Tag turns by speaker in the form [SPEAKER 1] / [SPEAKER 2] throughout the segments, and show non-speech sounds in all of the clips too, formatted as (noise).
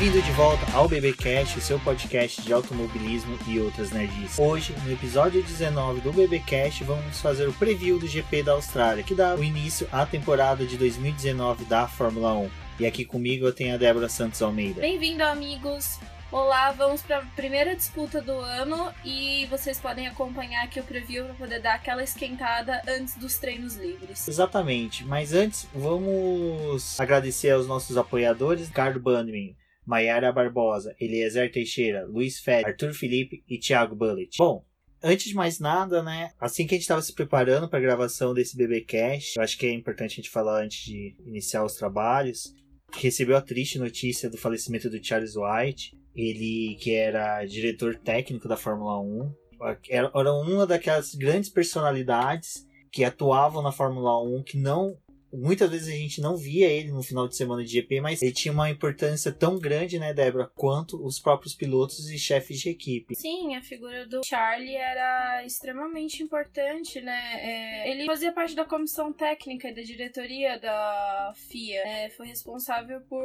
[SPEAKER 1] Bem-vindo de volta ao BBcast, seu podcast de automobilismo e outras nerdices. Hoje, no episódio 19 do BBcast, vamos fazer o preview do GP da Austrália, que dá o início à temporada de 2019 da Fórmula 1. E aqui comigo eu tenho a Débora Santos Almeida.
[SPEAKER 2] Bem-vindo, amigos! Olá, vamos para a primeira disputa do ano e vocês podem acompanhar aqui o preview para poder dar aquela esquentada antes dos treinos livres.
[SPEAKER 1] Exatamente, mas antes vamos agradecer aos nossos apoiadores, Ricardo Bandman, Maiara Barbosa, Eliezer Teixeira, Luiz Fed, Arthur Felipe e Thiago Bullet. Bom, antes de mais nada, né, assim que a gente estava se preparando para a gravação desse BBcast, eu acho que é importante a gente falar antes de iniciar os trabalhos, recebeu a triste notícia do falecimento do Charles White, ele que era diretor técnico da Fórmula 1, era, uma daquelas grandes personalidades que atuavam na Fórmula 1 que não muitas vezes a gente não via ele no final de semana de GP, mas ele tinha uma importância tão grande, né, Débora, quanto os próprios pilotos e chefes de equipe.
[SPEAKER 2] Sim, a figura do Charlie era extremamente importante, né? É, ele fazia parte da comissão técnica da diretoria da FIA. É, foi responsável por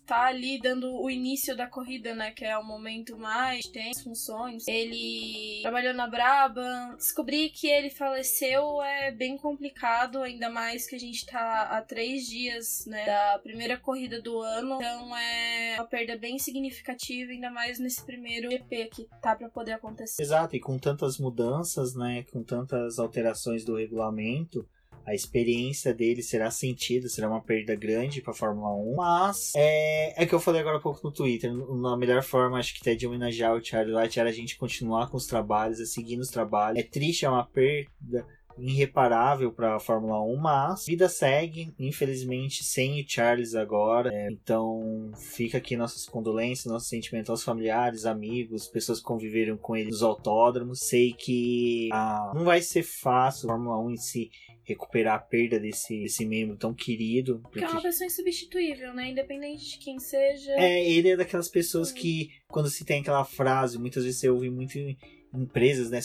[SPEAKER 2] estar tá ali dando o início da corrida, né? Que é o momento mais tem funções. Ele trabalhou na Brabham. Descobri que ele faleceu é bem complicado, ainda mais que a gente tá tá há três dias né, da primeira corrida do ano, então é uma perda bem significativa, ainda mais nesse primeiro GP que tá para poder acontecer.
[SPEAKER 1] Exato, e com tantas mudanças, né, com tantas alterações do regulamento, a experiência dele será sentida, será uma perda grande para a Fórmula 1. Mas é, é que eu falei agora há pouco no Twitter. Na melhor forma, acho que até de homenagear o Charlie White era a gente continuar com os trabalhos, a seguir nos trabalhos. É triste, é uma perda irreparável para a Fórmula 1, mas vida segue, infelizmente, sem o Charles agora. É, então fica aqui nossas condolências, nossos sentimentos aos familiares, amigos, pessoas que conviveram com ele nos autódromos. Sei que ah, não vai ser fácil a Fórmula 1 em si recuperar a perda desse, desse membro tão querido.
[SPEAKER 2] Porque... porque é uma pessoa insubstituível, né? Independente de quem seja.
[SPEAKER 1] É, ele é daquelas pessoas que, quando se tem aquela frase, muitas vezes você ouve muito em empresas, né?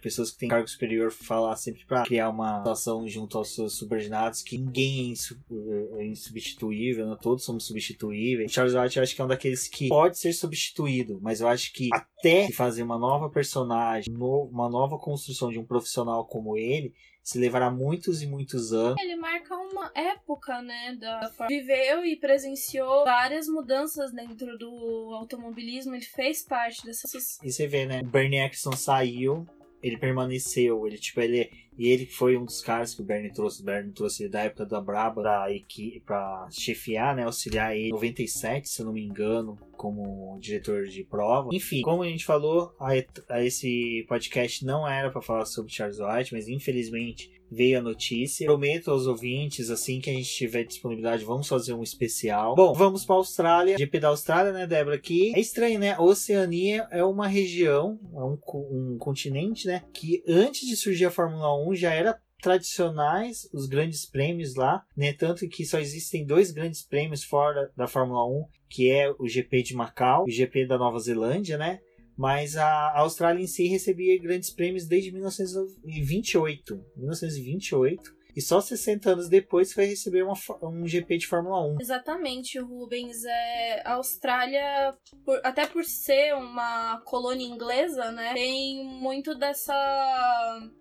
[SPEAKER 1] pessoas que têm cargo superior falar sempre para criar uma relação junto aos seus subordinados que ninguém é, é insubstituível, né? todos somos substituíveis. Charles White eu acho que é um daqueles que pode ser substituído, mas eu acho que até fazer uma nova personagem, uma nova construção de um profissional como ele, se levará muitos e muitos anos.
[SPEAKER 2] Ele marca uma época, né? Da... Viveu e presenciou várias mudanças dentro do automobilismo. Ele fez parte dessas.
[SPEAKER 1] E você vê, né? Bernie Eccleston saiu, ele permaneceu, ele tipo, ele e ele foi um dos caras que o Bernie trouxe, o Bernie trouxe ele da época da Braba pra, equipe, pra chefiar, né, auxiliar ele em 97, se eu não me engano, como diretor de prova. Enfim, como a gente falou, a, a esse podcast não era para falar sobre Charles White, mas infelizmente veio a notícia. Prometo aos ouvintes, assim que a gente tiver disponibilidade, vamos fazer um especial. Bom, vamos para a Austrália. GP da Austrália, né, Débora? Aqui é estranho, né? Oceania é uma região, é um, um continente, né? Que antes de surgir a Fórmula 1 já era tradicionais os grandes prêmios lá, né? Tanto que só existem dois grandes prêmios fora da Fórmula 1, que é o GP de Macau e o GP da Nova Zelândia, né? Mas a Austrália em si recebia grandes prêmios desde 1928. 1928 e só 60 anos depois foi receber uma, um GP de Fórmula 1.
[SPEAKER 2] Exatamente, Rubens. É, a Austrália, por, até por ser uma colônia inglesa, né, tem muito dessa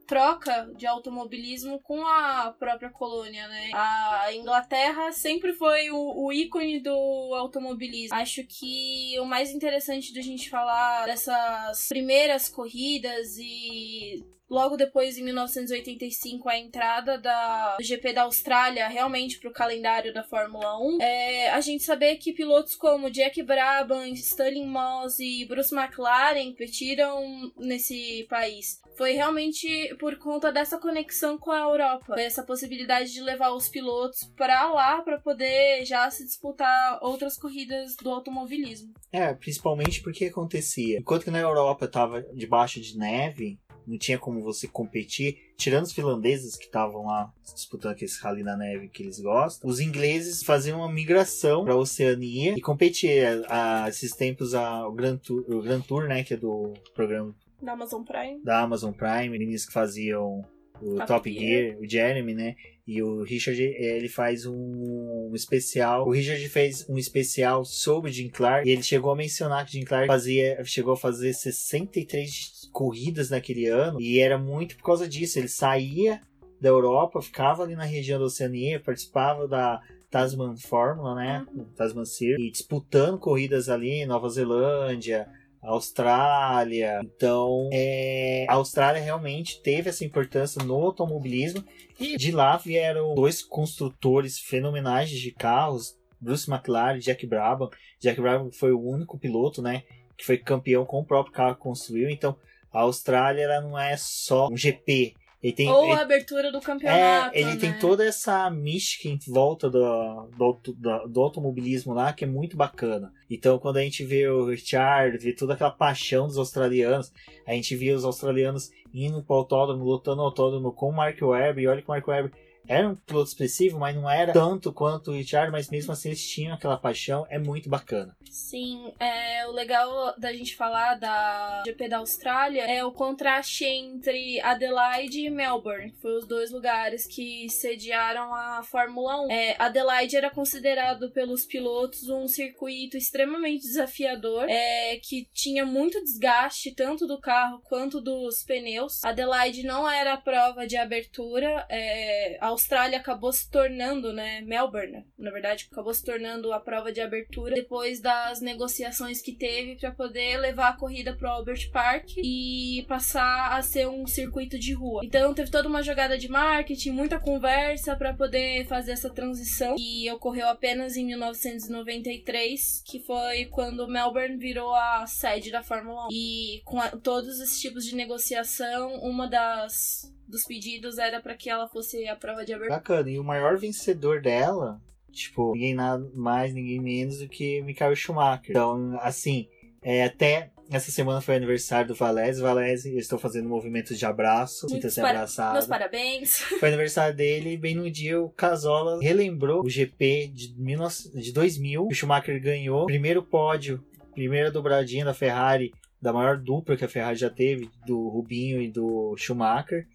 [SPEAKER 2] troca de automobilismo com a própria colônia, né? A Inglaterra sempre foi o, o ícone do automobilismo. Acho que o mais interessante da gente falar dessas primeiras corridas e logo depois, em 1985, a entrada da, do GP da Austrália realmente para o calendário da Fórmula 1, é, a gente saber que pilotos como Jack Brabham, Stirling Moss e Bruce McLaren competiram nesse país. Foi realmente por conta dessa conexão com a Europa, essa possibilidade de levar os pilotos para lá para poder já se disputar outras corridas do automobilismo.
[SPEAKER 1] É, principalmente porque acontecia. Enquanto que na Europa estava debaixo de neve, não tinha como você competir, tirando os finlandeses que estavam lá disputando aquele rally na neve que eles gostam, os ingleses faziam uma migração para a Oceania e competir. A, esses tempos a, o, Grand Tour, o Grand Tour, né, que é do programa
[SPEAKER 2] da Amazon Prime,
[SPEAKER 1] da Amazon Prime, meninos que faziam o Top, Top Gear, Gear, o Jeremy, né? E o Richard, ele faz um, especial. O Richard fez um especial sobre Jim Clark. E ele chegou a mencionar que Jim Clark fazia, chegou a fazer 63 corridas naquele ano. E era muito por causa disso. Ele saía da Europa, ficava ali na região da Oceania, participava da Tasman Fórmula, né? Uhum. Tasman Series. E disputando corridas ali em Nova Zelândia, Austrália. Então, é, a Austrália realmente teve essa importância no automobilismo e de lá vieram dois construtores fenomenais de carros, Bruce McLaren, Jack Brabham. Jack Brabham foi o único piloto, né, que foi campeão com o próprio carro que construiu. Então, a Austrália ela não é só um GP,
[SPEAKER 2] ele tem, Ou ele, a abertura do campeonato.
[SPEAKER 1] É, ele
[SPEAKER 2] né?
[SPEAKER 1] tem toda essa mística em volta do, do, do, do, automobilismo lá que é muito bacana. Então, quando a gente vê o Richard, vê toda aquela paixão dos australianos, a gente vê os australianos indo para o autódromo, lutando no autódromo com o Mark Webber, e olha que o Mark Webber era um piloto expressivo, mas não era tanto quanto o Richard, mas mesmo assim eles tinham aquela paixão, é muito bacana.
[SPEAKER 2] Sim, é, o legal da gente falar da GP da Austrália é o contraste entre Adelaide e Melbourne, que foram os dois lugares que sediaram a Fórmula 1. É, Adelaide era considerado pelos pilotos um circuito extremamente desafiador, é, que tinha muito desgaste tanto do carro quanto dos pneus. Adelaide não era a prova de abertura, é, Austrália acabou se tornando, né, Melbourne, na verdade, acabou se tornando a prova de abertura depois das negociações que teve para poder levar a corrida pro Albert Park e passar a ser um circuito de rua. Então teve toda uma jogada de marketing, muita conversa para poder fazer essa transição e ocorreu apenas em 1993, que foi quando Melbourne virou a sede da Fórmula 1. E com a, todos esses tipos de negociação, uma das dos pedidos era para que ela fosse a prova de abertura.
[SPEAKER 1] Bacana. E o maior vencedor dela, tipo, ninguém nada mais, ninguém menos do que Michael Schumacher. Então, assim, é, até essa semana foi aniversário do Valese. Valese, eu estou fazendo movimentos de abraço, sinta-se para... abraçado.
[SPEAKER 2] Meus parabéns. (laughs)
[SPEAKER 1] Foi aniversário dele e bem no dia o Casola relembrou o GP de, 19... de 2000. O Schumacher ganhou. Primeiro pódio, primeira dobradinha da Ferrari, da maior dupla que a Ferrari já teve, do Rubinho e do Schumacher.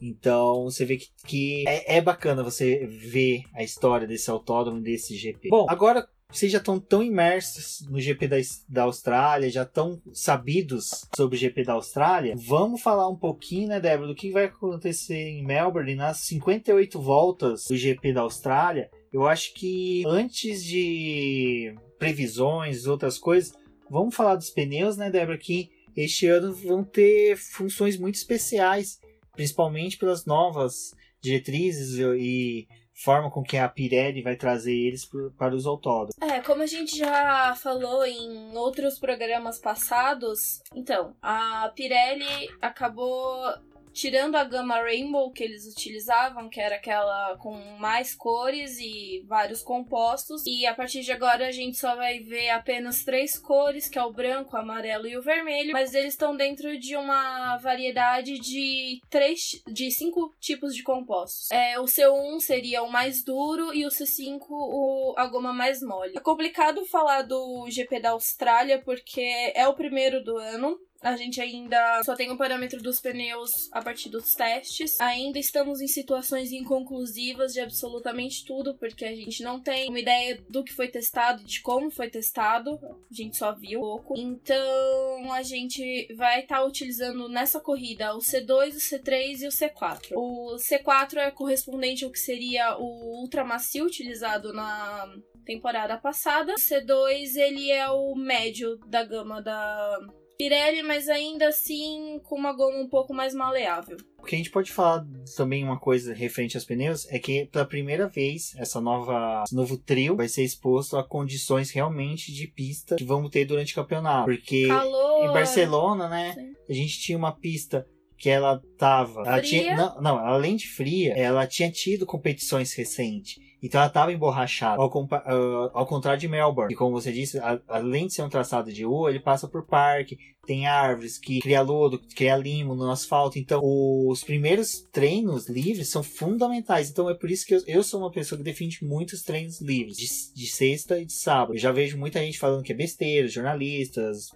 [SPEAKER 1] Então você vê que, que é, é, bacana você ver a história desse autódromo, desse GP. Bom, agora vocês já estão tão imersos no GP da, da Austrália, já estão sabidos sobre o GP da Austrália. Vamos falar um pouquinho, né, Débora, do que vai acontecer em Melbourne nas 58 voltas do GP da Austrália. Eu acho que antes de previsões, outras coisas, vamos falar dos pneus, né, Débora, que este ano vão ter funções muito especiais principalmente pelas novas diretrizes e forma com que a Pirelli vai trazer eles para os autódromos.
[SPEAKER 2] É, como a gente já falou em outros programas passados, então, a Pirelli acabou tirando a gama Rainbow que eles utilizavam, que era aquela com mais cores e vários compostos, e a partir de agora a gente só vai ver apenas três cores, que é o branco, o amarelo e o vermelho, mas eles estão dentro de uma variedade de três, de cinco tipos de compostos. É, o C1 seria o mais duro e o C5 o, a goma mais mole. É complicado falar do GP da Austrália porque é o primeiro do ano, a gente ainda só tem o parâmetro dos pneus a partir dos testes. Ainda estamos em situações inconclusivas de absolutamente tudo, porque a gente não tem uma ideia do que foi testado, de como foi testado. A gente só viu um pouco. Então a gente vai estar tá utilizando nessa corrida o C2, o C3 e o C4. O C4 é correspondente ao que seria o ultramacio utilizado na temporada passada. O C2 ele é o médio da gama da Pirelli, mas ainda assim com uma goma um pouco mais maleável.
[SPEAKER 1] O que a gente pode falar também uma coisa referente aos pneus é que pela primeira vez essa nova esse novo trio vai ser exposto a condições realmente de pista que vamos ter durante o campeonato, porque
[SPEAKER 2] Calor.
[SPEAKER 1] em Barcelona, né,
[SPEAKER 2] Sim.
[SPEAKER 1] a gente tinha uma pista que ela tava. Ela tinha, não, não, além de fria, ela tinha tido competições recentes. Então ela tava emborrachada. Ao, ah, ao contrário de Melbourne, que como você disse, a- além de ser um traçado de rua, ele passa por parque, tem árvores que cria lodo, cria limo no asfalto. Então, os primeiros treinos livres são fundamentais. Então, é por isso que eu, eu sou uma pessoa que defende muitos treinos livres, de, de sexta e de sábado. Eu já vejo muita gente falando que é besteira, jornalistas,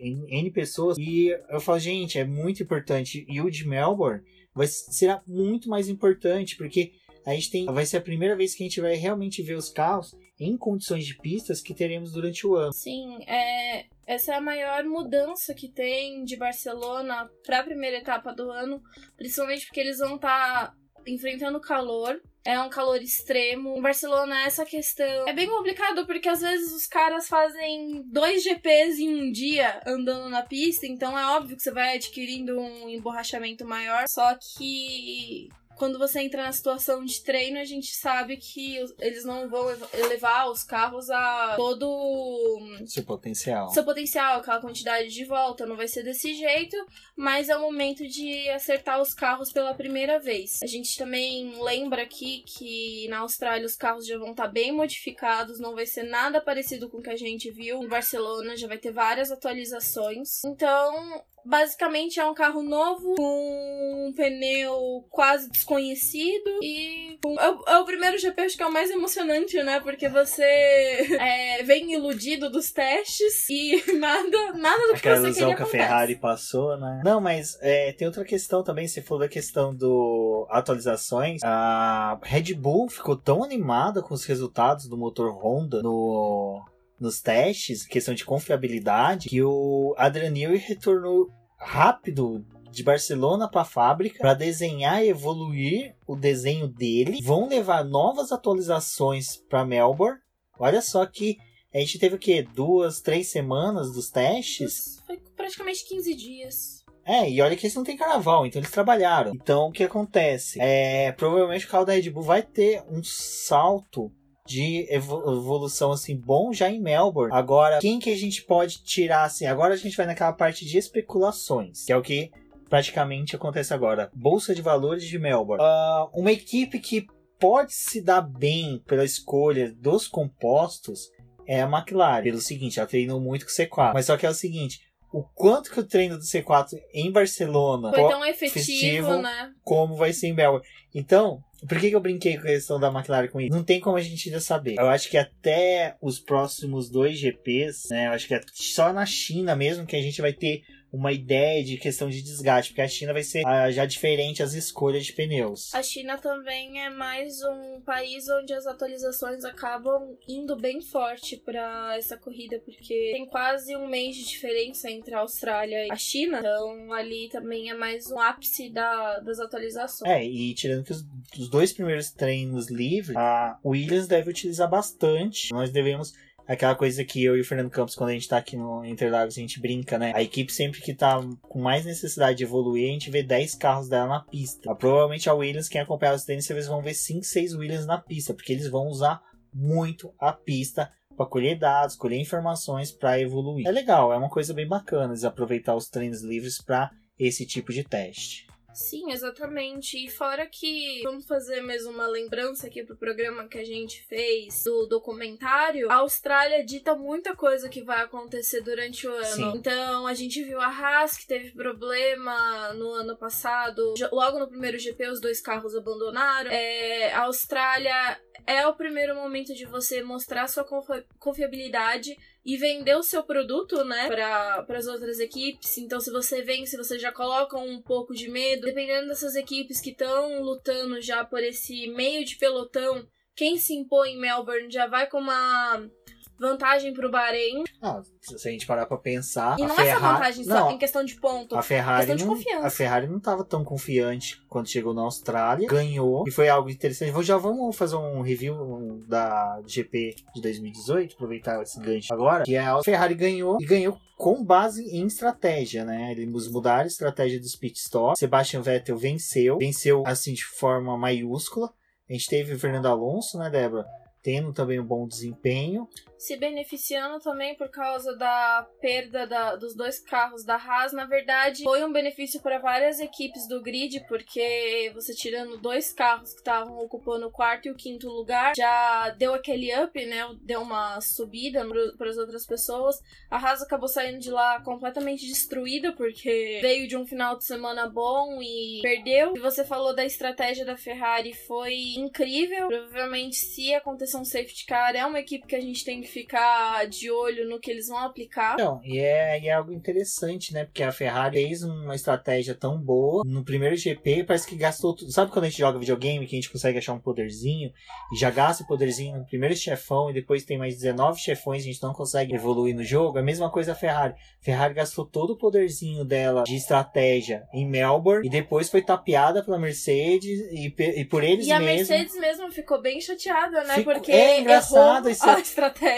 [SPEAKER 1] N, N pessoas. E eu falo, gente, é muito importante. E o de Melbourne vai, será muito mais importante, porque a gente tem. Vai ser a primeira vez que a gente vai realmente ver os carros em condições de pistas que teremos durante o ano.
[SPEAKER 2] Sim, é, essa é a maior mudança que tem de Barcelona para a primeira etapa do ano, principalmente porque eles vão estar enfrentando calor. É um calor extremo. Em Barcelona, essa questão é bem complicado porque às vezes os caras fazem dois GPs em um dia andando na pista, então é óbvio que você vai adquirindo um emborrachamento maior. Só que quando você entra na situação de treino, a gente sabe que eles não vão ev- elevar os carros a todo
[SPEAKER 1] Seu potencial.
[SPEAKER 2] seu potencial, aquela quantidade de volta, não vai ser desse jeito, mas é o momento de acertar os carros pela primeira vez. A gente também lembra aqui que na Austrália os carros já vão estar bem modificados, não vai ser nada parecido com o que a gente viu em Barcelona, já vai ter várias atualizações. Então, basicamente é um carro novo com um pneu quase desconhecido e com- é, o, é o primeiro GP acho que é o mais emocionante, né? Porque você (laughs) é, vem iludido dos testes e (laughs) nada, nada do que
[SPEAKER 1] Aquela
[SPEAKER 2] você
[SPEAKER 1] ilusão
[SPEAKER 2] queria
[SPEAKER 1] que a
[SPEAKER 2] acontece.
[SPEAKER 1] Ferrari passou, né? Não, mas é, tem outra questão também. Você falou da questão do atualizações. A Red Bull ficou tão animada com os resultados do motor Honda no, nos testes, questão de confiabilidade, que o Adrian Newey retornou rápido de Barcelona para a fábrica para desenhar e evoluir o desenho dele. Vão levar novas atualizações para Melbourne. Olha só que a gente teve o quê? Duas, três semanas dos testes?
[SPEAKER 2] Foi praticamente 15 dias.
[SPEAKER 1] É, e olha que eles não têm carnaval, então eles trabalharam. Então o que acontece? É, provavelmente o carro da Red Bull vai ter um salto de evo- evolução assim bom já em Melbourne. Agora, quem que a gente pode tirar assim? Agora a gente vai naquela parte de especulações, que é o que praticamente acontece agora. Bolsa de valores de Melbourne. Ah, uma equipe que pode se dar bem pela escolha dos compostos é a McLaren. Pelo seguinte, ela treinou muito com o C4. Mas só que é o seguinte, o quanto que o treino do C4 em Barcelona
[SPEAKER 2] Foi tão efetivo,
[SPEAKER 1] festivo,
[SPEAKER 2] né?
[SPEAKER 1] como vai ser em Melbourne. Então, por que, que eu brinquei com a questão da McLaren com isso? Não tem como a gente ainda saber. Eu acho que até os próximos dois GPs, né? Eu acho que é só na China mesmo que a gente vai ter uma ideia de questão de desgaste, porque a China vai ser ah, já diferente as escolhas de pneus.
[SPEAKER 2] A China também é mais um país onde as atualizações acabam indo bem forte pra essa corrida, porque tem quase um mês de diferença entre a Austrália e a China. Então ali também é mais um ápice da- das atualizações.
[SPEAKER 1] É, e tirando que os, os dois primeiros treinos livres, a Williams deve utilizar bastante. Nós devemos. Aquela coisa que eu e o Fernando Campos, quando a gente tá aqui no Interlagos, a gente brinca, né? A equipe sempre que tá com mais necessidade de evoluir, a gente vê 10 carros dela na pista. Ah, provavelmente a Williams, quem acompanha os treinos, vocês vão ver 5, 6 Williams na pista, porque eles vão usar muito a pista para colher dados, colher informações para evoluir. É legal, é uma coisa bem bacana eles aproveitar os treinos livres para esse tipo de teste.
[SPEAKER 2] Sim, exatamente. E fora que vamos fazer mesmo uma lembrança aqui pro programa que a gente fez do documentário, a Austrália dita muita coisa que vai acontecer durante o ano.
[SPEAKER 1] Sim.
[SPEAKER 2] Então a gente viu a Haas que teve problema no ano passado. Logo no primeiro GP os dois carros abandonaram. É, a Austrália é o primeiro momento de você mostrar sua confi- confiabilidade e vender o seu produto, né, para as outras equipes. Então, se você vence, você já coloca um pouco de medo. Dependendo dessas equipes que estão lutando já por esse meio de pelotão, quem se impõe em Melbourne já vai com uma vantagem pro Bahrein.
[SPEAKER 1] Ah, se a gente parar pra pensar.
[SPEAKER 2] E não é só vantagem só
[SPEAKER 1] não,
[SPEAKER 2] em questão de ponto.
[SPEAKER 1] A Ferrari,
[SPEAKER 2] questão de
[SPEAKER 1] não,
[SPEAKER 2] confiança.
[SPEAKER 1] a Ferrari não tava tão confiante quando chegou na Austrália. Ganhou. E foi algo interessante. Vou- Já vamos fazer um review da GP de 2018. Aproveitar esse gancho agora. Que a Ferrari ganhou. E ganhou com base em estratégia, né? Eles mudaram a estratégia dos pit stop. Sebastian Vettel venceu. Venceu, assim, de forma maiúscula. A gente teve o Fernando Alonso, né, Débora? Tendo também um bom desempenho.
[SPEAKER 2] Se beneficiando também por causa da perda da- dos dois carros da Haas. Na verdade, foi um benefício para várias equipes do grid, porque você tirando dois carros que estavam ocupando o quarto e o quinto lugar, já deu aquele up, né? Deu uma subida para as outras pessoas. A Haas acabou saindo de lá completamente destruída, porque veio de um final de semana bom e perdeu. E você falou da estratégia da Ferrari, foi incrível. Provavelmente, se acontecer um safety car, é uma equipe que a gente tem que ficar de olho no que eles vão aplicar.
[SPEAKER 1] Então, e é, e é algo interessante, né? Porque a Ferrari fez uma estratégia tão boa no primeiro GP, parece que gastou tudo. Sabe quando a gente joga videogame que a gente consegue achar um poderzinho e já gasta o poderzinho no primeiro chefão e depois tem mais 19 chefões e a gente não consegue evoluir no jogo? A mesma coisa a Ferrari. Ferrari gastou todo o poderzinho dela de estratégia em Melbourne e depois foi tapeada pela Mercedes e, e por eles
[SPEAKER 2] E a
[SPEAKER 1] mesmos.
[SPEAKER 2] Mercedes mesmo ficou bem chateada, né?
[SPEAKER 1] Ficou-
[SPEAKER 2] Porque
[SPEAKER 1] é engraçado
[SPEAKER 2] errou (laughs)
[SPEAKER 1] esse-
[SPEAKER 2] a estratégia.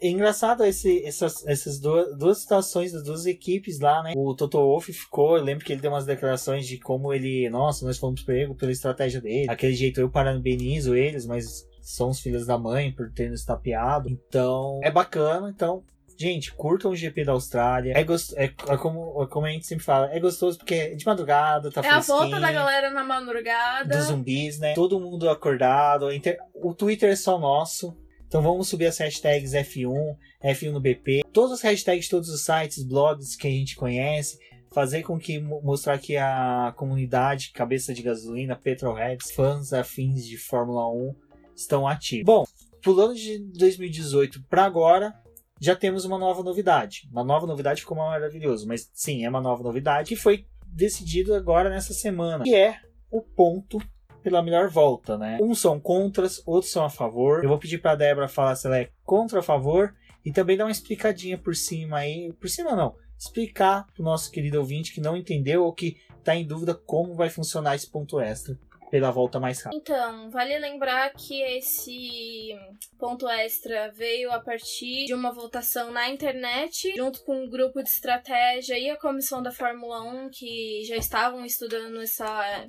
[SPEAKER 1] É engraçado esse, essas, essas duas, duas situações das duas equipes lá, né? O Toto Wolff ficou, eu lembro que ele deu umas declarações de como ele, nossa, nós fomos pego pela estratégia dele. Aquele jeito eu parabenizo eles, mas são os filhos da mãe por terem nos tapeado. Então, é bacana. Então, gente, curtam o GP da Austrália. É, gost... é, é como, é como a gente sempre fala, é gostoso porque é de madrugada, tá
[SPEAKER 2] É a volta da galera na madrugada.
[SPEAKER 1] dos zumbis, né? Todo mundo acordado. Inter- O Twitter é só nosso. Então vamos subir as hashtags F1, F1 no BP, todas as hashtags todos os sites, blogs que a gente conhece, fazer com que mo- mostrar que a comunidade cabeça de gasolina, petrolheads, fãs afins de Fórmula 1 estão ativos. Bom, pulando de 2018 para agora, já temos uma nova novidade. Uma nova novidade ficou maravilhoso, mas sim, é uma nova novidade que foi decidido agora nessa semana, que é o ponto pela melhor volta, né? Uns são contras, outros são a favor. Eu vou pedir pra Débora falar se ela é contra a favor e também dar uma explicadinha por cima aí. Por cima não, explicar pro nosso querido ouvinte que não entendeu ou que tá em dúvida como vai funcionar esse ponto extra pela volta mais rápida.
[SPEAKER 2] Então, vale lembrar que esse ponto extra veio a partir de uma votação na internet, junto com um grupo de estratégia e a comissão da Fórmula 1, que já estavam estudando essa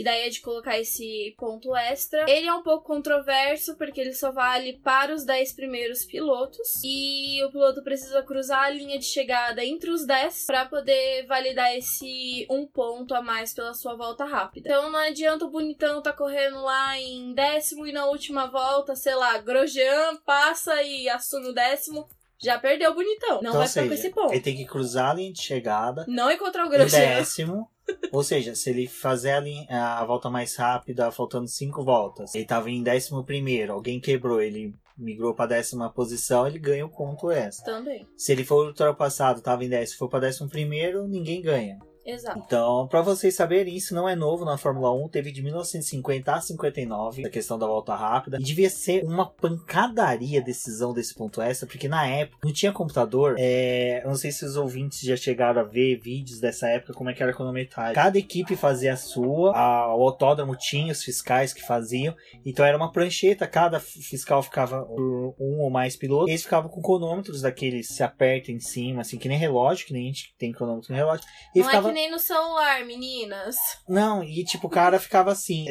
[SPEAKER 2] ideia de colocar esse ponto extra. Ele é um pouco controverso porque ele só vale para os 10 primeiros pilotos e o piloto precisa cruzar a linha de chegada entre os 10 para poder validar esse um ponto a mais pela sua volta rápida. Então não adianta o bonitão tá correndo lá em décimo e na última volta, sei lá, Grosjean passa e assume o décimo. Já perdeu o bonitão. Não
[SPEAKER 1] então,
[SPEAKER 2] vai ficar com esse ponto.
[SPEAKER 1] ele tem que cruzar a linha de chegada
[SPEAKER 2] Não encontrar o Grosjean.
[SPEAKER 1] décimo. Ou seja, se ele fazer a, volta mais rápida, faltando cinco voltas, ele estava em décimo primeiro, alguém quebrou, ele migrou para décima posição, ele ganha o ponto extra.
[SPEAKER 2] Também.
[SPEAKER 1] Se ele for ultrapassado, estava em décimo, for para décimo primeiro, ninguém ganha.
[SPEAKER 2] Exato.
[SPEAKER 1] Então, para vocês saberem, isso não é novo na Fórmula 1, teve de 1950 a 59 a questão da volta rápida. E devia ser uma pancadaria a decisão desse ponto extra, porque na época não tinha computador. É, eu não sei se os ouvintes já chegaram a ver vídeos dessa época, como é que era cronometragem. Cada equipe fazia a sua, a, o autódromo tinha os fiscais que faziam, então era uma prancheta, cada fiscal ficava por um ou mais pilotos, eles ficavam com cronômetros daqueles se aperta em cima, assim, que nem relógio, que nem a gente tem cronômetro no relógio. E
[SPEAKER 2] Não
[SPEAKER 1] ficava
[SPEAKER 2] é nem no celular, meninas.
[SPEAKER 1] não, e tipo, o cara ficava assim.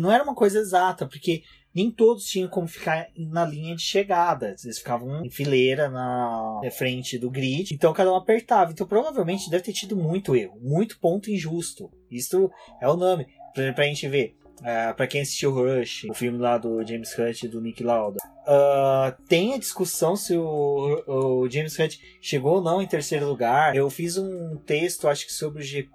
[SPEAKER 1] Não era uma coisa exata, porque nem todos tinham como ficar na linha de chegada. Eles ficavam em fileira na frente do grid. Então cada um apertava. Então provavelmente deve ter tido muito erro. Muito ponto injusto. Isso é o nome. Pra, pra gente ver. Uh, para quem assistiu Rush, o filme lá do James Hunt e do Nick Lauda, uh, tem a discussão se o, o James Hunt chegou ou não em terceiro lugar. Eu fiz um texto, acho que sobre o GP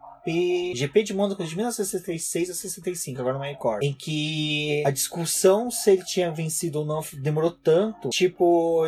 [SPEAKER 1] GP de Mônaco de 1966 a 65, agora não me recordo. Em que a discussão se ele tinha vencido ou não demorou tanto. Tipo,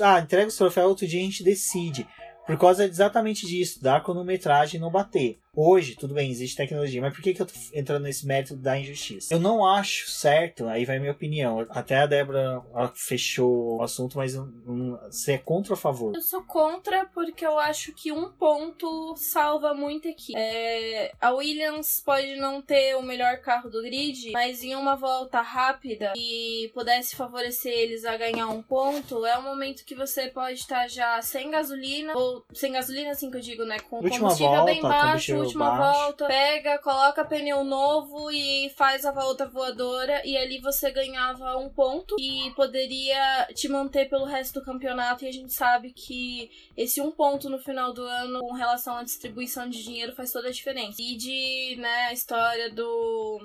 [SPEAKER 1] ah, entrega o troféu, outro dia a gente decide. Por causa exatamente disso, da cronometragem não bater. Hoje, tudo bem, existe tecnologia, mas por que, que eu tô entrando nesse método da injustiça? Eu não acho certo, aí vai minha opinião. Até a Débora fechou o assunto, mas um, você é contra ou a favor?
[SPEAKER 2] Eu sou contra porque eu acho que um ponto salva muito aqui. É, a Williams pode não ter o melhor carro do grid, mas em uma volta rápida e pudesse favorecer eles a ganhar um ponto, é um momento que você pode estar já sem gasolina, ou sem gasolina, assim que eu digo, né? Com
[SPEAKER 1] Última
[SPEAKER 2] combustível
[SPEAKER 1] volta,
[SPEAKER 2] bem baixo, última
[SPEAKER 1] baixo.
[SPEAKER 2] volta, pega, coloca pneu novo e faz a volta voadora, e ali você ganhava um ponto e poderia te manter pelo resto do campeonato. E a gente sabe que esse um ponto no final do ano, com relação à distribuição de dinheiro, faz toda a diferença. E de, né, a história do.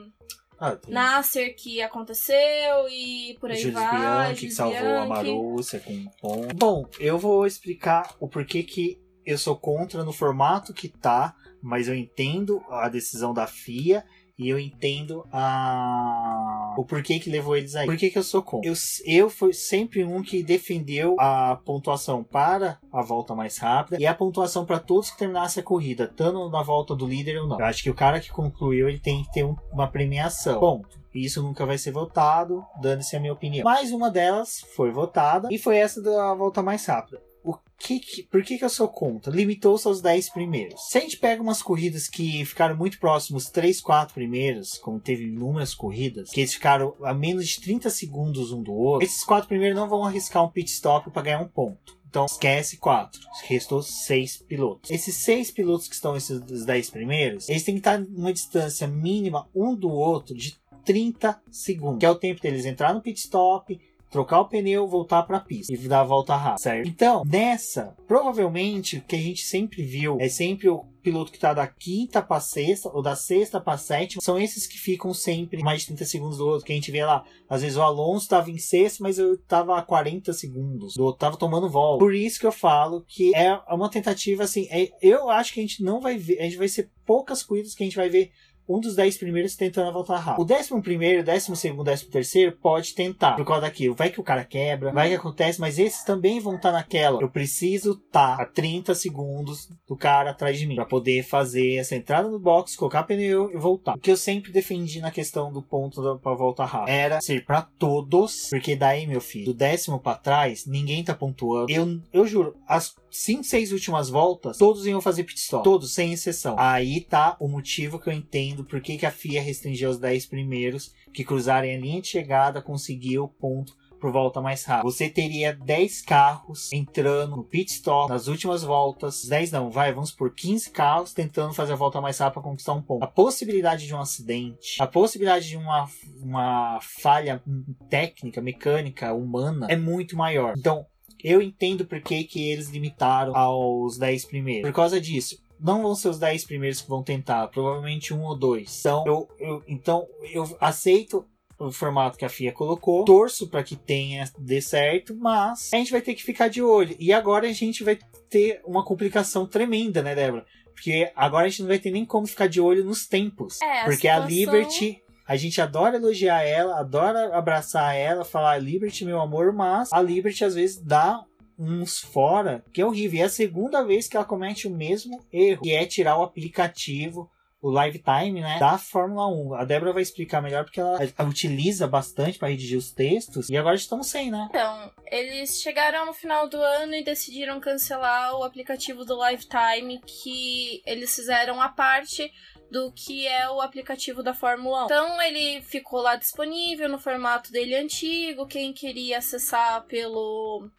[SPEAKER 1] Ah, tem
[SPEAKER 2] Nasser que aconteceu e por aí
[SPEAKER 1] Jules
[SPEAKER 2] vai.
[SPEAKER 1] Bianchi, que salvou a
[SPEAKER 2] Bianchi.
[SPEAKER 1] Marúcia com um ponto. Bom, eu vou explicar o porquê que eu sou contra no formato que tá, mas eu entendo a decisão da FIA e eu entendo a o porquê que levou eles aí. Por que, que eu sou contra? Eu, eu fui sempre um que defendeu a pontuação para a volta mais rápida e a pontuação para todos que terminassem a corrida, tanto na volta do líder ou não. Eu acho que o cara que concluiu ele tem que ter um- uma premiação. Ponto. Isso nunca vai ser votado, dando-se a minha opinião. Mais uma delas foi votada e foi essa da volta mais rápida. O que que- por que, que eu sou contra? Limitou-se aos 10 primeiros. Se a gente pega umas corridas que ficaram muito próximos, os 3, 4 primeiros, como teve inúmeras corridas, que eles ficaram a menos de 30 segundos um do outro, esses quatro primeiros não vão arriscar um pit stop para ganhar um ponto. Então esquece quatro. Restou seis pilotos. Esses seis pilotos que estão esses 10 primeiros, eles têm que estar numa distância mínima um do outro de 30 segundos. Que é o tempo deles entrar no pit stop, trocar o pneu, voltar para a pista e dar a volta rápida, certo? Então, nessa, provavelmente o que a gente sempre viu é sempre o piloto que tá da quinta para sexta ou da sexta para sétima, são esses que ficam sempre mais de 30 segundos do outro, que a gente vê lá, às vezes o Alonso estava em sexto, mas eu tava a 40 segundos, do outro tava tomando volta. Por isso que eu falo que é uma tentativa assim, é- eu acho que a gente não vai ver, a gente vai ser poucas corridas que a gente vai ver um dos 10 primeiros tentando voltar rápido. O décimo primeiro, décimo segundo, décimo terceiro pode tentar. Por causa daquilo. Vai que o cara quebra, vai que acontece, mas esses também vão estar naquela. Eu preciso estar a 30 segundos do cara atrás de mim. Pra poder fazer essa entrada no box, colocar pneu e voltar. O que eu sempre defendi na questão do ponto da, pra volta rápida era ser pra todos. Porque daí, meu filho, do décimo pra trás, ninguém tá pontuando. Eu, eu juro, as 5, 6 últimas voltas, todos iam fazer pit stop. Todos, sem exceção. Aí tá o motivo que eu entendo por que, que a FIA restringiu os 10 primeiros que cruzarem a linha de chegada conseguir o ponto por volta mais rápida. Você teria 10 carros entrando no pit stop nas últimas voltas. 10 não, vai, vamos por 15 carros tentando fazer a volta mais rápida para conquistar um ponto. A possibilidade de um acidente, a possibilidade de uma, uma falha técnica, mecânica, humana é muito maior. Então, eu entendo por que, que eles limitaram aos 10 primeiros. Por causa disso, não vão ser os 10 primeiros que vão tentar, provavelmente um ou dois. Então, eu, eu, então, eu aceito o formato que a FIA colocou, torço para que tenha dê certo, mas a gente vai ter que ficar de olho. E agora a gente vai ter uma complicação tremenda, né, Débora? Porque agora a gente não vai ter nem como ficar de olho nos tempos.
[SPEAKER 2] É, a
[SPEAKER 1] porque a
[SPEAKER 2] situação-
[SPEAKER 1] Liberty a gente adora elogiar ela, adora abraçar ela, falar Liberty, meu amor, mas a Liberty às vezes dá uns fora que é horrível. E é a segunda vez que ela comete o mesmo erro, que é tirar o aplicativo, o Live Time, né, da Fórmula 1. A Débora vai explicar melhor porque ela utiliza bastante para redigir os textos e agora estamos sem, né?
[SPEAKER 2] Então, eles chegaram no final do ano e decidiram cancelar o aplicativo do Lifetime que eles fizeram a parte do que é o aplicativo da Fórmula 1. Então ele ficou lá disponível no formato dele antigo, quem queria acessar pelo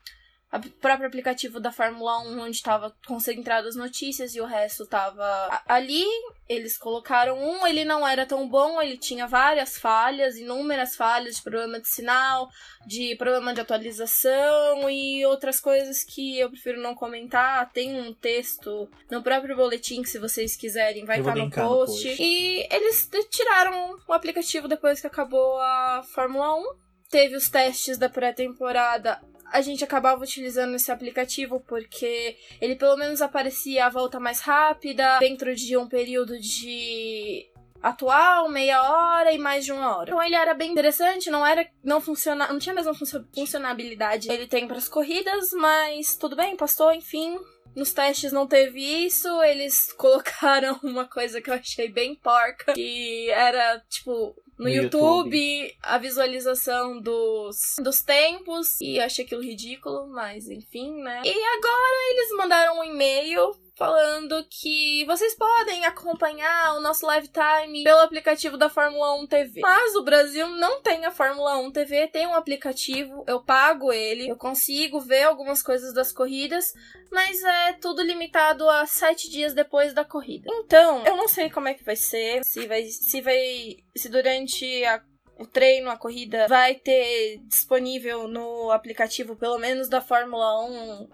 [SPEAKER 2] a- próprio aplicativo da Fórmula 1, onde estava concentrado as notícias e o resto estava ali. Eles colocaram um, ele não era tão bom, ele tinha várias falhas, inúmeras falhas de problema de sinal, de problema de atualização e outras coisas que eu prefiro não comentar. Tem um texto no próprio boletim que, se vocês quiserem, vai estar no
[SPEAKER 1] linkar no
[SPEAKER 2] post.
[SPEAKER 1] post.
[SPEAKER 2] E eles tiraram o aplicativo depois que acabou a Fórmula 1. Teve os testes da pré-temporada. A gente acabava utilizando esse aplicativo porque ele pelo menos aparecia a volta mais rápida dentro de um período de atual, meia hora e mais de uma hora. Então ele era bem interessante, não era não funciona, não tinha a mesma funcio- funcionalidade ele tem para as corridas, mas tudo bem, passou, enfim. nos testes não teve isso, eles (laughs) colocaram uma coisa que eu achei bem porca, que era, tipo, no, YouTube,
[SPEAKER 1] YouTube.
[SPEAKER 2] a visualização dos, dos tempos, e eu achei aquilo ridículo, mas enfim, né? E agora eles mandaram um e-mail falando que vocês podem acompanhar o nosso live time pelo aplicativo da Fórmula 1 TV. Mas o Brasil não tem a Fórmula 1 TV, tem um aplicativo, eu pago ele, eu consigo ver algumas coisas das corridas, mas é tudo limitado a sete dias depois da corrida. Então, eu não sei como é que vai ser, se vai, se vai, se durante a o treino, a corrida, vai ter disponível no aplicativo, pelo menos da Fórmula 1,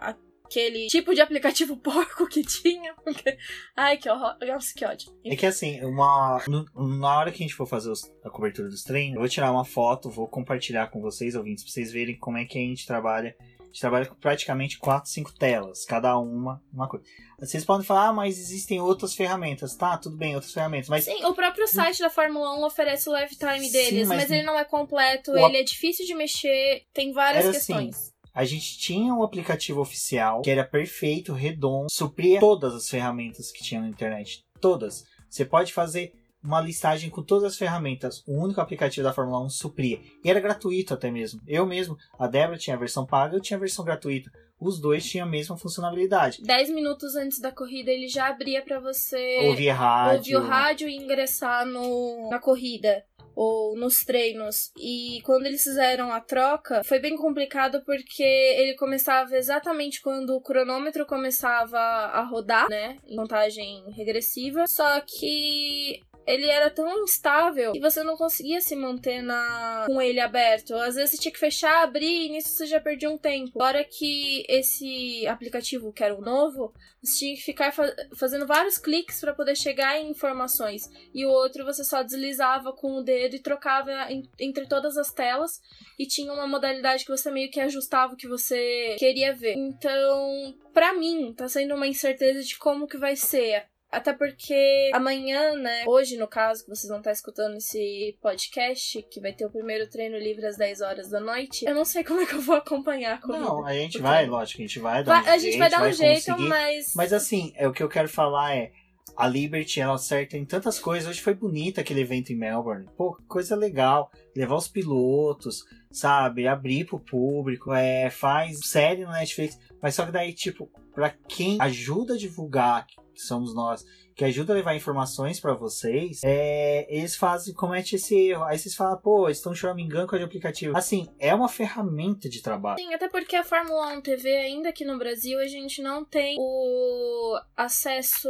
[SPEAKER 2] aquele tipo de aplicativo (laughs) porco que tinha. Porque... Ai, que horror. Nossa, que ódio.
[SPEAKER 1] É que assim, uma. na hora que a gente for fazer os- a cobertura dos treinos, eu vou tirar uma foto, vou compartilhar com vocês, ouvintes, pra vocês verem como é que a gente trabalha. A gente trabalha com praticamente 4, 5 telas, cada uma uma coisa. Vocês podem falar, ah, mas existem outras ferramentas. Tá, tudo bem, outras ferramentas. Mas
[SPEAKER 2] Sim, o próprio site da Fórmula 1 oferece o live time
[SPEAKER 1] Sim,
[SPEAKER 2] deles,
[SPEAKER 1] mas-
[SPEAKER 2] mas, ele não é completo,
[SPEAKER 1] O-
[SPEAKER 2] ele é difícil de mexer, tem várias
[SPEAKER 1] Era assim,
[SPEAKER 2] questões.
[SPEAKER 1] A gente tinha um aplicativo oficial que era perfeito, redondo, supria todas as ferramentas que tinha na internet. Todas. Você pode fazer uma listagem com todas as ferramentas. O único aplicativo da Fórmula 1 supria. E era gratuito até mesmo. Eu mesmo, a Débora tinha a versão paga, eu tinha a versão gratuita. Os dois tinham a mesma funcionalidade.
[SPEAKER 2] Dez minutos antes da corrida, ele já abria pra você
[SPEAKER 1] Ouvir rádio.
[SPEAKER 2] ouvir o rádio e ingressar no, na corrida ou nos treinos. E quando eles fizeram a troca, foi bem complicado porque ele começava exatamente quando o cronômetro começava a rodar, né? Em contagem regressiva. Só que ele era tão instável que você não conseguia se manter na com ele aberto. Às vezes você tinha que fechar, abrir e nisso você já perdia um tempo. Agora que esse aplicativo, que era o novo, você tinha que ficar fa- fazendo vários cliques para poder chegar em informações. E o outro você só deslizava com o dedo e trocava en- entre todas as telas. E tinha uma modalidade que você meio que ajustava o que você queria ver. Então, pra mim, tá sendo uma incerteza de como que vai ser. Até porque amanhã, né? Hoje, no caso, que vocês vão estar escutando esse podcast, que vai ter o primeiro treino livre às 10 horas da noite, eu não sei como é que eu vou acompanhar a.
[SPEAKER 1] Não, a gente
[SPEAKER 2] Porque-
[SPEAKER 1] vai, lógico, a gente vai dar
[SPEAKER 2] Vai-
[SPEAKER 1] um
[SPEAKER 2] a
[SPEAKER 1] jeito,
[SPEAKER 2] gente vai dar um jeito,
[SPEAKER 1] conseguir.
[SPEAKER 2] mas.
[SPEAKER 1] Mas assim, é o que eu quero falar é. A Liberty, ela acerta em tantas coisas. Hoje foi bonito aquele evento em Melbourne. Pô, coisa legal. Levar os pilotos, sabe? Abrir pro público. É, faz série no Netflix. Mas só que daí, tipo, pra quem ajuda a divulgar, que somos nós, que ajuda a levar informações pra vocês, é, eles fazem, comete esse erro. Aí vocês falam, pô, eles estão choramingando com o aplicativo. Assim, é uma ferramenta de trabalho.
[SPEAKER 2] Sim, até porque a Fórmula 1 TV, ainda aqui no Brasil, a gente não tem o acesso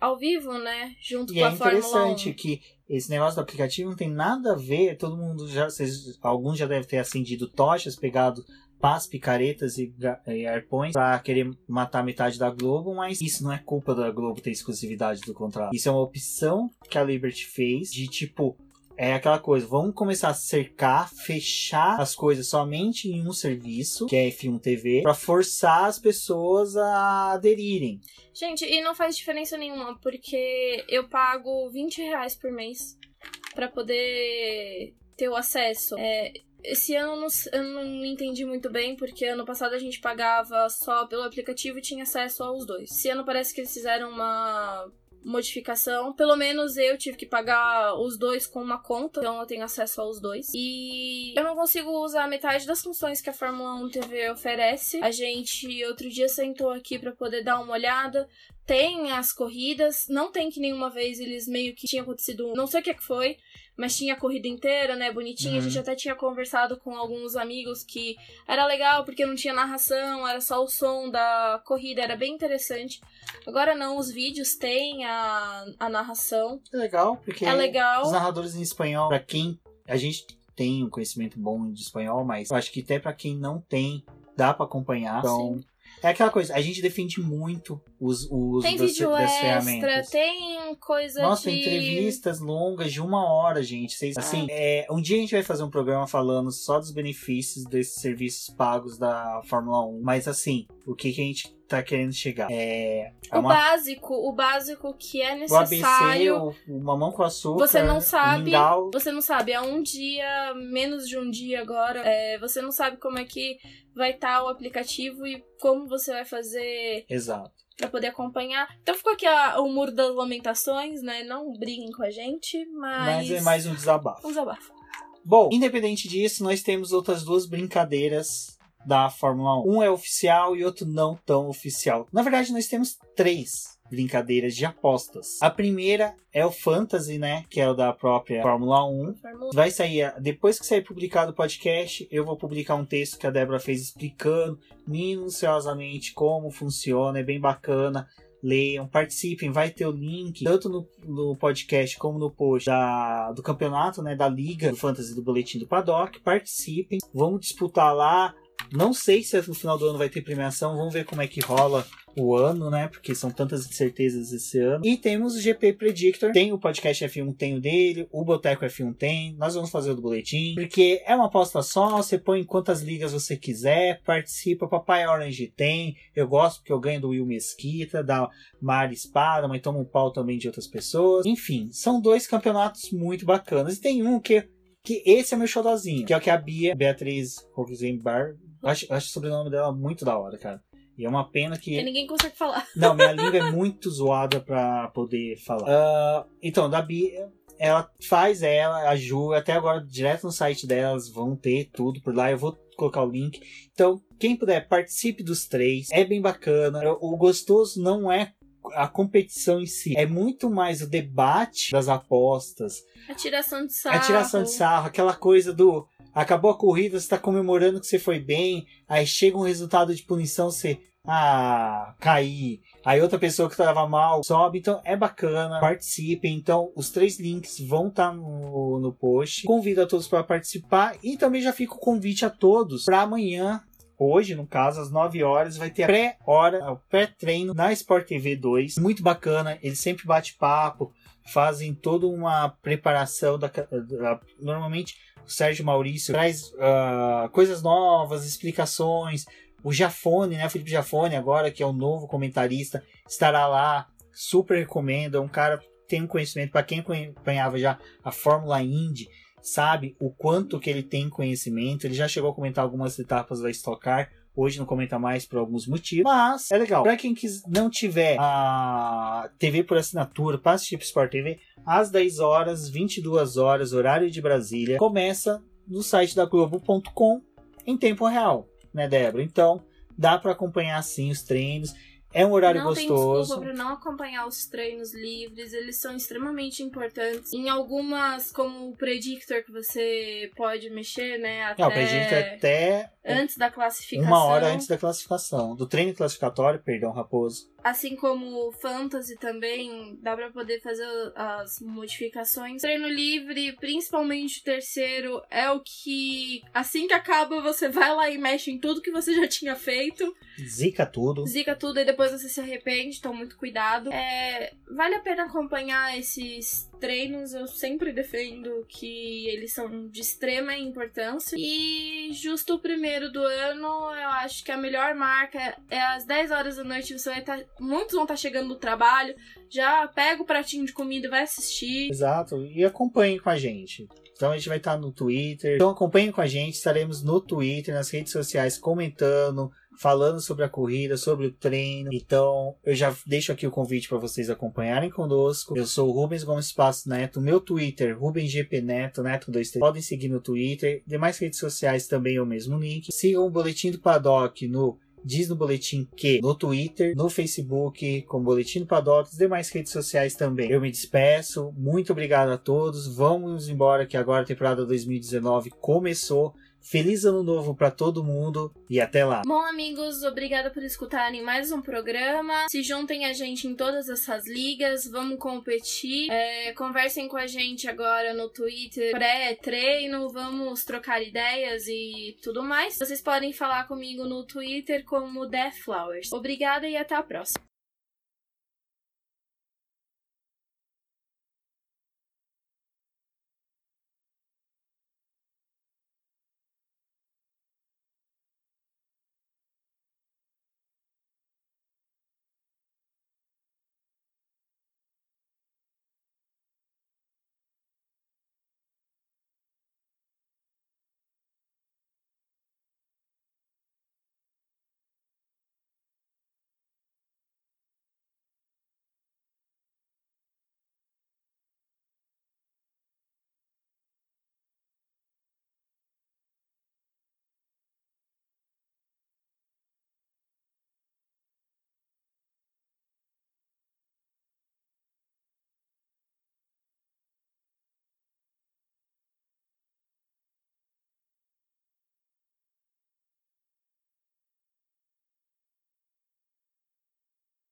[SPEAKER 2] ao vivo, né? Junto
[SPEAKER 1] E
[SPEAKER 2] com
[SPEAKER 1] é
[SPEAKER 2] a Fórmula 1.
[SPEAKER 1] interessante que esse negócio do aplicativo não tem nada a ver. Todo mundo já, vocês, alguns já devem ter acendido tochas, pegado pás, picaretas e, e arpões pra querer matar metade da Globo, mas isso não é culpa da Globo ter exclusividade do contrato. Isso é uma opção que a Liberty fez de tipo. É aquela coisa, vamos começar a cercar, fechar as coisas somente em um serviço, que é F1 TV, pra forçar as pessoas a aderirem.
[SPEAKER 2] Gente, e não faz diferença nenhuma, porque eu pago 20 reais por mês pra poder ter o acesso. É, esse ano eu não, eu não entendi muito bem, porque ano passado a gente pagava só pelo aplicativo e tinha acesso aos dois. Esse ano parece que eles fizeram uma modificação. Pelo menos eu tive que pagar os dois com uma conta, então eu tenho acesso aos dois. E eu não consigo usar metade das funções que a Fórmula 1 TV oferece. A gente outro dia sentou aqui pra poder dar uma olhada. Tem as corridas, não tem que nenhuma vez eles meio que tinha acontecido, não sei o que que foi, mas tinha a corrida inteira, né, bonitinha. A
[SPEAKER 1] Uhum.
[SPEAKER 2] gente até tinha conversado com alguns amigos que era legal porque não tinha narração, era só o som da corrida, era bem interessante. Agora não, os vídeos têm a, a narração.
[SPEAKER 1] É legal, porque
[SPEAKER 2] É legal.
[SPEAKER 1] os narradores em espanhol, pra quem a gente tem um conhecimento bom de espanhol, mas eu acho que até pra quem não tem, dá pra acompanhar. Então, é aquela coisa, a gente defende muito os, o uso
[SPEAKER 2] Tem
[SPEAKER 1] das,
[SPEAKER 2] vídeo
[SPEAKER 1] das
[SPEAKER 2] extra,
[SPEAKER 1] ferramentas.
[SPEAKER 2] tem coisa
[SPEAKER 1] Nossa,
[SPEAKER 2] de.
[SPEAKER 1] entrevistas longas de uma hora, gente. Vocês, assim, é, um dia a gente vai fazer um programa falando só dos benefícios desses serviços pagos da Fórmula 1. Mas assim, o que, que a gente tá querendo chegar. É, é
[SPEAKER 2] O
[SPEAKER 1] uma-
[SPEAKER 2] básico, o básico que é
[SPEAKER 1] o ABC,
[SPEAKER 2] necessário.
[SPEAKER 1] o, o mamão com açúcar,
[SPEAKER 2] Você não sabe,
[SPEAKER 1] mingau.
[SPEAKER 2] você não sabe, é um dia, menos de um dia agora, é, você não sabe como é que vai estar o aplicativo e como você vai fazer
[SPEAKER 1] Exato.
[SPEAKER 2] pra poder acompanhar. Então ficou aqui a- o muro das lamentações, né? Não briguem com a gente, mas.
[SPEAKER 1] Mas é mais um desabafo.
[SPEAKER 2] Um desabafo.
[SPEAKER 1] Bom, independente disso, nós temos outras duas brincadeiras da Fórmula 1. Um é oficial e outro não tão oficial. Na verdade, nós temos três brincadeiras de apostas. A primeira é o Fantasy, né? Que é o da própria Fórmula 1.
[SPEAKER 2] Fórmula-
[SPEAKER 1] Vai sair, depois que sair publicado o podcast, eu vou publicar um texto que a Débora fez explicando minuciosamente como funciona, é bem bacana. Leiam, participem, vai ter o link tanto no, no podcast como no post da, do campeonato, né, da Liga do Fantasy do Boletim do Paddock. Participem, vamos disputar lá. Não sei se no final do ano vai ter premiação, vamos ver como é que rola o ano, né? Porque são tantas incertezas esse ano. E temos o GP Predictor. Tem o podcast F1, tem o dele. O Boteco F1 tem. Nós vamos fazer o do boletim. Porque é uma aposta só. Você põe quantas ligas você quiser. Participa. Papai Orange tem. Eu gosto porque eu ganho do Will Mesquita, da Mari Espada, mas toma um pau também de outras pessoas. Enfim, são dois campeonatos muito bacanas. E tem um que. Que esse é meu xodozinho, que é o que a Bia, Beatriz Roxenbar, acho, acho o sobrenome dela muito da hora, cara. E é uma pena que
[SPEAKER 2] Que ninguém consegue falar. (laughs)
[SPEAKER 1] não, minha língua é muito zoada pra poder falar. Ah, então, da Bia, ela faz ela, a Ju, até agora, direto no site delas, vão ter tudo por lá. Eu vou colocar o link. Então, quem puder, participe dos três. É bem bacana. O gostoso não é a competição em si, é muito mais o debate das apostas,
[SPEAKER 2] A tiração de sarro.
[SPEAKER 1] a tiração de sarro, aquela coisa do acabou a corrida, você tá comemorando que você foi bem, aí chega um resultado de punição, você ah, caí. Aí outra pessoa que tava mal sobe, então é bacana, participem. Então os três links vão estar no, no post. Convido a todos para participar e também já fica o convite a todos para amanhã. Hoje, no caso, às 9 horas, vai ter a pré-hora, o pré-treino na Sport TV 2. Muito bacana, eles sempre bate papo, fazem toda uma preparação da, da- normalmente Sérgio Maurício traz ah, coisas novas, explicações. O Jafone, né? Felipe Jafone, agora que é o novo comentarista, estará lá. Super recomendo. É um cara tem um conhecimento. Para quem acompanhava já a Fórmula Indy, sabe o quanto que ele tem conhecimento. Ele já chegou a comentar algumas etapas da Stock Car. Hoje não comenta mais por alguns motivos, mas é legal. Para quem quis, não tiver a TV por assinatura, para assistir Sport TV, às 10 horas, 22 horas, horário de Brasília, começa no site da Globo.com em tempo real, né, Débora? Então, dá para acompanhar sim os treinos. É um horário
[SPEAKER 2] não tem
[SPEAKER 1] gostoso.
[SPEAKER 2] desculpa pra não acompanhar os treinos livres, eles são extremamente importantes. Em algumas, como o Predictor, que você pode mexer, né? Até
[SPEAKER 1] É, o Predictor é até
[SPEAKER 2] antes da classificação.
[SPEAKER 1] uma hora antes da classificação. Do treino classificatório, perdão, Raposo.
[SPEAKER 2] Assim como Fantasy também, dá pra poder fazer as modificações. Treino livre, principalmente o terceiro, é o que assim que acaba você vai lá e mexe em tudo que você já tinha feito.
[SPEAKER 1] Zica tudo.
[SPEAKER 2] Zica tudo e depois você se arrepende, então muito cuidado. É, vale a pena acompanhar esses treinos, eu sempre defendo que eles são de extrema importância. E justo o primeiro do ano, eu acho que a melhor marca é às 10 horas da noite, você vai estar. muitos vão estar chegando do trabalho, já pega o pratinho de comida e vai assistir.
[SPEAKER 1] Exato. E acompanhem com a gente. Então a gente vai estar no Twitter. Então acompanhem com a gente. Estaremos no Twitter, nas redes sociais, comentando, falando sobre a corrida, sobre o treino. Então eu já deixo aqui o convite para vocês acompanharem conosco. Eu sou o Rubens Gomes Passos Neto. Meu Twitter, RubensGP Neto, Neto 23. Podem seguir no Twitter. Demais redes sociais também é o mesmo link. Sigam o Boletim do Paddock no Diz no boletim que no Twitter, no Facebook, com o Boletim do Paddock, demais redes sociais também. Eu me despeço, muito obrigado a todos. Vamos embora que agora a temporada 2019 começou. Feliz ano novo para todo mundo e até lá.
[SPEAKER 2] Bom, amigos, obrigada por escutarem mais um programa. Se juntem a gente em todas essas ligas, vamos competir. É, conversem com a gente agora no Twitter pré-treino, vamos trocar ideias e tudo mais. Vocês podem falar comigo no Twitter como Death Flowers. Obrigada e até a próxima.